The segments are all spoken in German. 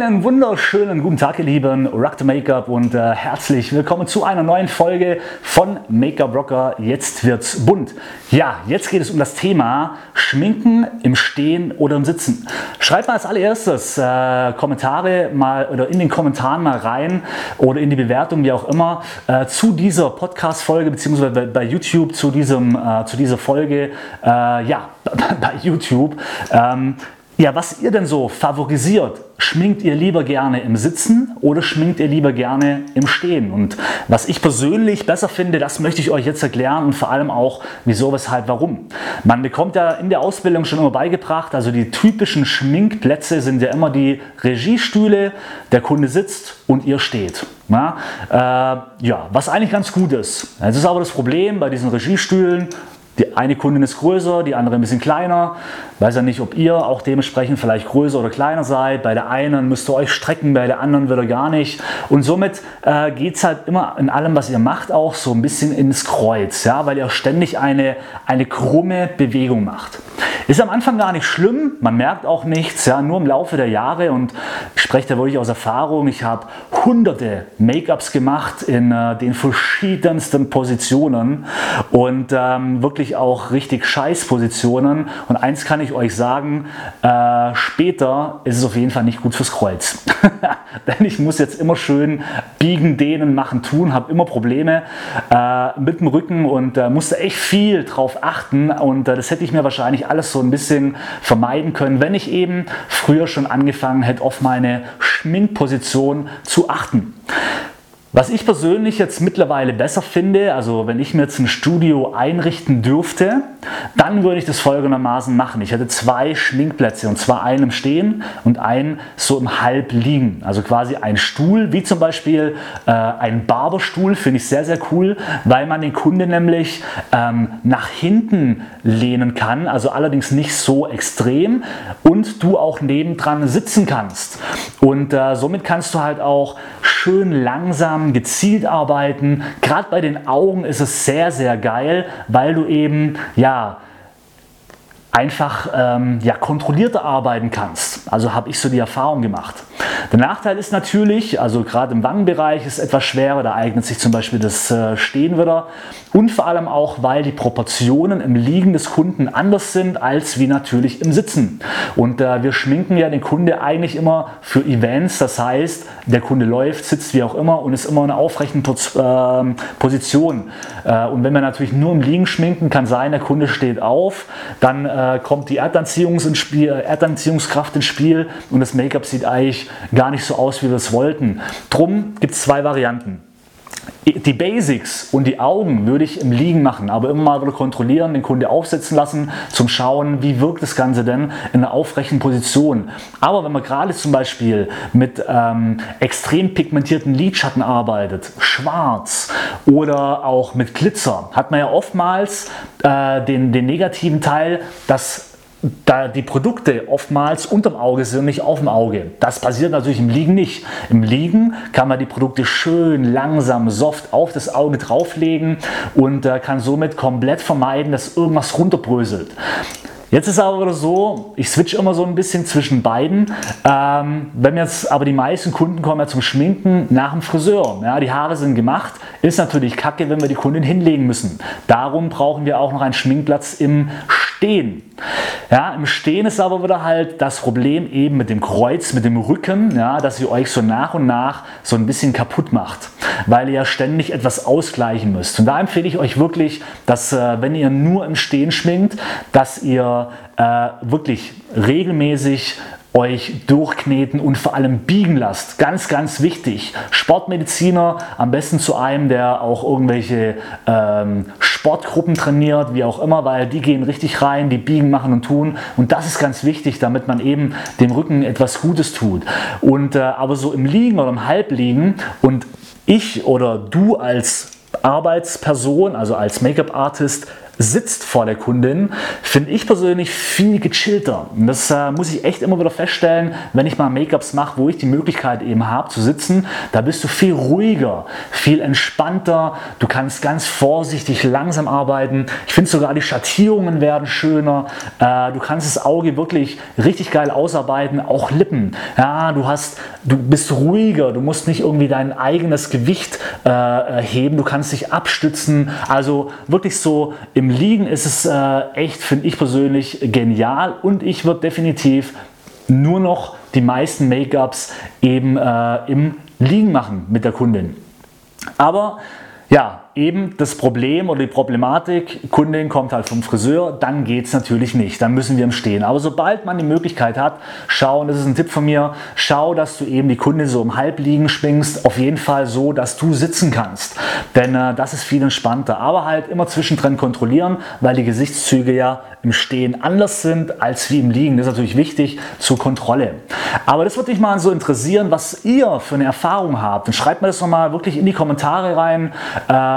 Einen wunderschönen guten Tag, ihr Lieben, Rock the Make-up und äh, herzlich willkommen zu einer neuen Folge von Make-up Rocker. Jetzt wird's bunt. Ja, jetzt geht es um das Thema Schminken im Stehen oder im Sitzen. Schreibt mal als allererstes äh, Kommentare mal oder in den Kommentaren mal rein oder in die Bewertung, wie auch immer, äh, zu dieser Podcast-Folge beziehungsweise bei, bei, YouTube zu, diesem, äh, zu dieser Folge. Äh, ja, bei YouTube. Ähm, ja, was ihr denn so favorisiert, schminkt ihr lieber gerne im Sitzen oder schminkt ihr lieber gerne im Stehen? Und was ich persönlich besser finde, das möchte ich euch jetzt erklären und vor allem auch, wieso, weshalb, warum. Man bekommt ja in der Ausbildung schon immer beigebracht, also die typischen Schminkplätze sind ja immer die Regiestühle, der Kunde sitzt und ihr steht. Ja, äh, ja, was eigentlich ganz gut ist. Jetzt ist aber das Problem bei diesen Regiestühlen, die eine Kundin ist größer, die andere ein bisschen kleiner. Weiß ja nicht, ob ihr auch dementsprechend vielleicht größer oder kleiner seid. Bei der einen müsst ihr euch strecken, bei der anderen wieder gar nicht. Und somit äh, geht es halt immer in allem, was ihr macht, auch so ein bisschen ins Kreuz, ja, weil ihr ständig eine, eine krumme Bewegung macht. Ist am Anfang gar nicht schlimm, man merkt auch nichts, ja, nur im Laufe der Jahre und ich spreche da wirklich aus Erfahrung. Ich habe hunderte Make-ups gemacht in äh, den verschiedensten Positionen und ähm, wirklich auch richtig scheiß Positionen. Und eins kann ich euch sagen, äh, später ist es auf jeden Fall nicht gut fürs Kreuz. Denn ich muss jetzt immer schön biegen, dehnen, machen, tun, habe immer Probleme äh, mit dem Rücken und äh, musste echt viel drauf achten und äh, das hätte ich mir wahrscheinlich alles so ein bisschen vermeiden können, wenn ich eben früher schon angefangen hätte, auf meine Schminkposition zu achten. Was ich persönlich jetzt mittlerweile besser finde, also wenn ich mir jetzt ein Studio einrichten dürfte, dann würde ich das folgendermaßen machen. Ich hätte zwei Schminkplätze und zwar einen im Stehen und einen so im Halb liegen. Also quasi ein Stuhl, wie zum Beispiel äh, ein Barberstuhl, finde ich sehr, sehr cool, weil man den Kunde nämlich ähm, nach hinten lehnen kann, also allerdings nicht so extrem und du auch nebendran sitzen kannst. Und äh, somit kannst du halt auch schön langsam, gezielt arbeiten. Gerade bei den Augen ist es sehr, sehr geil, weil du eben, ja, einfach ähm, ja, kontrollierter arbeiten kannst. Also habe ich so die Erfahrung gemacht. Der Nachteil ist natürlich, also gerade im Wangenbereich ist etwas schwerer, da eignet sich zum Beispiel das äh, Stehen wieder und vor allem auch, weil die Proportionen im Liegen des Kunden anders sind als wie natürlich im Sitzen. Und äh, wir schminken ja den Kunde eigentlich immer für Events, das heißt, der Kunde läuft, sitzt wie auch immer und ist immer in einer aufrechten äh, Position. Äh, und wenn wir natürlich nur im Liegen schminken, kann sein, der Kunde steht auf, dann äh, kommt die Erdanziehungs ins Spiel, Erdanziehungskraft ins Spiel und das Make-up sieht eigentlich gar nicht so aus, wie wir es wollten. Drum gibt es zwei Varianten. Die Basics und die Augen würde ich im Liegen machen, aber immer mal wieder kontrollieren, den Kunde aufsetzen lassen, zum Schauen, wie wirkt das Ganze denn in einer aufrechten Position. Aber wenn man gerade zum Beispiel mit ähm, extrem pigmentierten Lidschatten arbeitet, schwarz oder auch mit Glitzer, hat man ja oftmals äh, den, den negativen Teil, dass da die Produkte oftmals unterm Auge sind und nicht auf dem Auge. Das passiert natürlich im Liegen nicht. Im Liegen kann man die Produkte schön langsam, soft auf das Auge drauflegen und äh, kann somit komplett vermeiden, dass irgendwas runterbröselt. Jetzt ist aber so, ich switch immer so ein bisschen zwischen beiden. Ähm, wenn jetzt aber die meisten Kunden kommen ja zum Schminken nach dem Friseur. Ja, die Haare sind gemacht, ist natürlich kacke, wenn wir die Kundin hinlegen müssen. Darum brauchen wir auch noch einen Schminkplatz im Stehen. Ja, Im Stehen ist aber wieder halt das Problem eben mit dem Kreuz, mit dem Rücken, ja, dass ihr euch so nach und nach so ein bisschen kaputt macht, weil ihr ja ständig etwas ausgleichen müsst. Und da empfehle ich euch wirklich, dass äh, wenn ihr nur im Stehen schminkt, dass ihr äh, wirklich regelmäßig euch durchkneten und vor allem biegen lasst. Ganz, ganz wichtig. Sportmediziner, am besten zu einem, der auch irgendwelche ähm, Sportgruppen trainiert, wie auch immer, weil die gehen richtig rein, die biegen, machen und tun. Und das ist ganz wichtig, damit man eben dem Rücken etwas Gutes tut. Und äh, aber so im Liegen oder im Halbliegen und ich oder du als Arbeitsperson, also als Make-up-Artist, sitzt vor der Kundin, finde ich persönlich viel gechillter. Das äh, muss ich echt immer wieder feststellen, wenn ich mal Make-ups mache, wo ich die Möglichkeit eben habe zu sitzen. Da bist du viel ruhiger, viel entspannter. Du kannst ganz vorsichtig langsam arbeiten. Ich finde sogar die Schattierungen werden schöner. Äh, du kannst das Auge wirklich richtig geil ausarbeiten, auch Lippen. Ja, du hast, du bist ruhiger. Du musst nicht irgendwie dein eigenes Gewicht äh, heben. Du kannst dich abstützen. Also wirklich so im Liegen ist es äh, echt, finde ich persönlich, genial und ich würde definitiv nur noch die meisten Make-ups eben äh, im Liegen machen mit der Kundin. Aber ja, eben das Problem oder die Problematik, Kundin kommt halt vom Friseur, dann geht es natürlich nicht, dann müssen wir im Stehen. Aber sobald man die Möglichkeit hat, schau, und das ist ein Tipp von mir, schau, dass du eben die Kundin so im Halbliegen schwingst, auf jeden Fall so, dass du sitzen kannst. Denn äh, das ist viel entspannter. Aber halt immer zwischendrin kontrollieren, weil die Gesichtszüge ja im Stehen anders sind als wie im Liegen. Das ist natürlich wichtig zur Kontrolle. Aber das würde mich mal so interessieren, was ihr für eine Erfahrung habt. Und schreibt mir das nochmal wirklich in die Kommentare rein.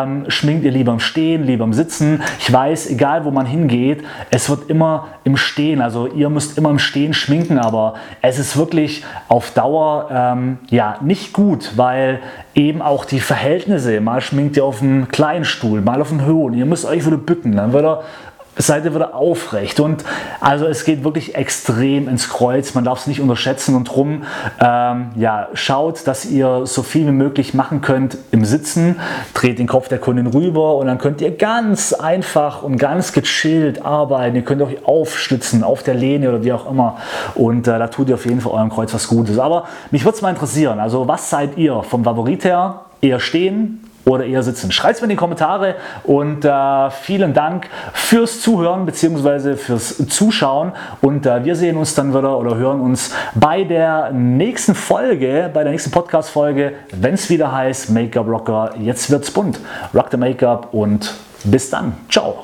Ähm, schminkt ihr lieber im Stehen, lieber im Sitzen? Ich weiß, egal wo man hingeht, es wird immer im Stehen. Also ihr müsst immer im Stehen schminken, aber es ist wirklich auf Dauer ähm, ja nicht gut, weil eben auch die Verhältnisse, mal schminkt ihr auf einen kleinen Stuhl, mal auf einen hohen, ihr müsst euch wieder bücken, dann wird er seid ihr wieder aufrecht. Und also es geht wirklich extrem ins Kreuz. Man darf es nicht unterschätzen und drum ähm, ja, schaut, dass ihr so viel wie möglich machen könnt im Sitzen. Dreht den Kopf der Kundin rüber und dann könnt ihr ganz einfach und ganz gechillt arbeiten. Ihr könnt euch aufstützen auf der Lehne oder wie auch immer. Und äh, da tut ihr auf jeden Fall eurem Kreuz was Gutes. Aber mich würde es mal interessieren. Also was seid ihr vom Favorit her? Eher stehen, oder eher sitzen? Schreibt es mir in die Kommentare und äh, vielen Dank fürs Zuhören bzw. fürs Zuschauen und äh, wir sehen uns dann wieder oder hören uns bei der nächsten Folge, bei der nächsten Podcast-Folge, wenn es wieder heißt Make-up Rocker, jetzt wird's bunt. Rock the Make-up und bis dann. Ciao.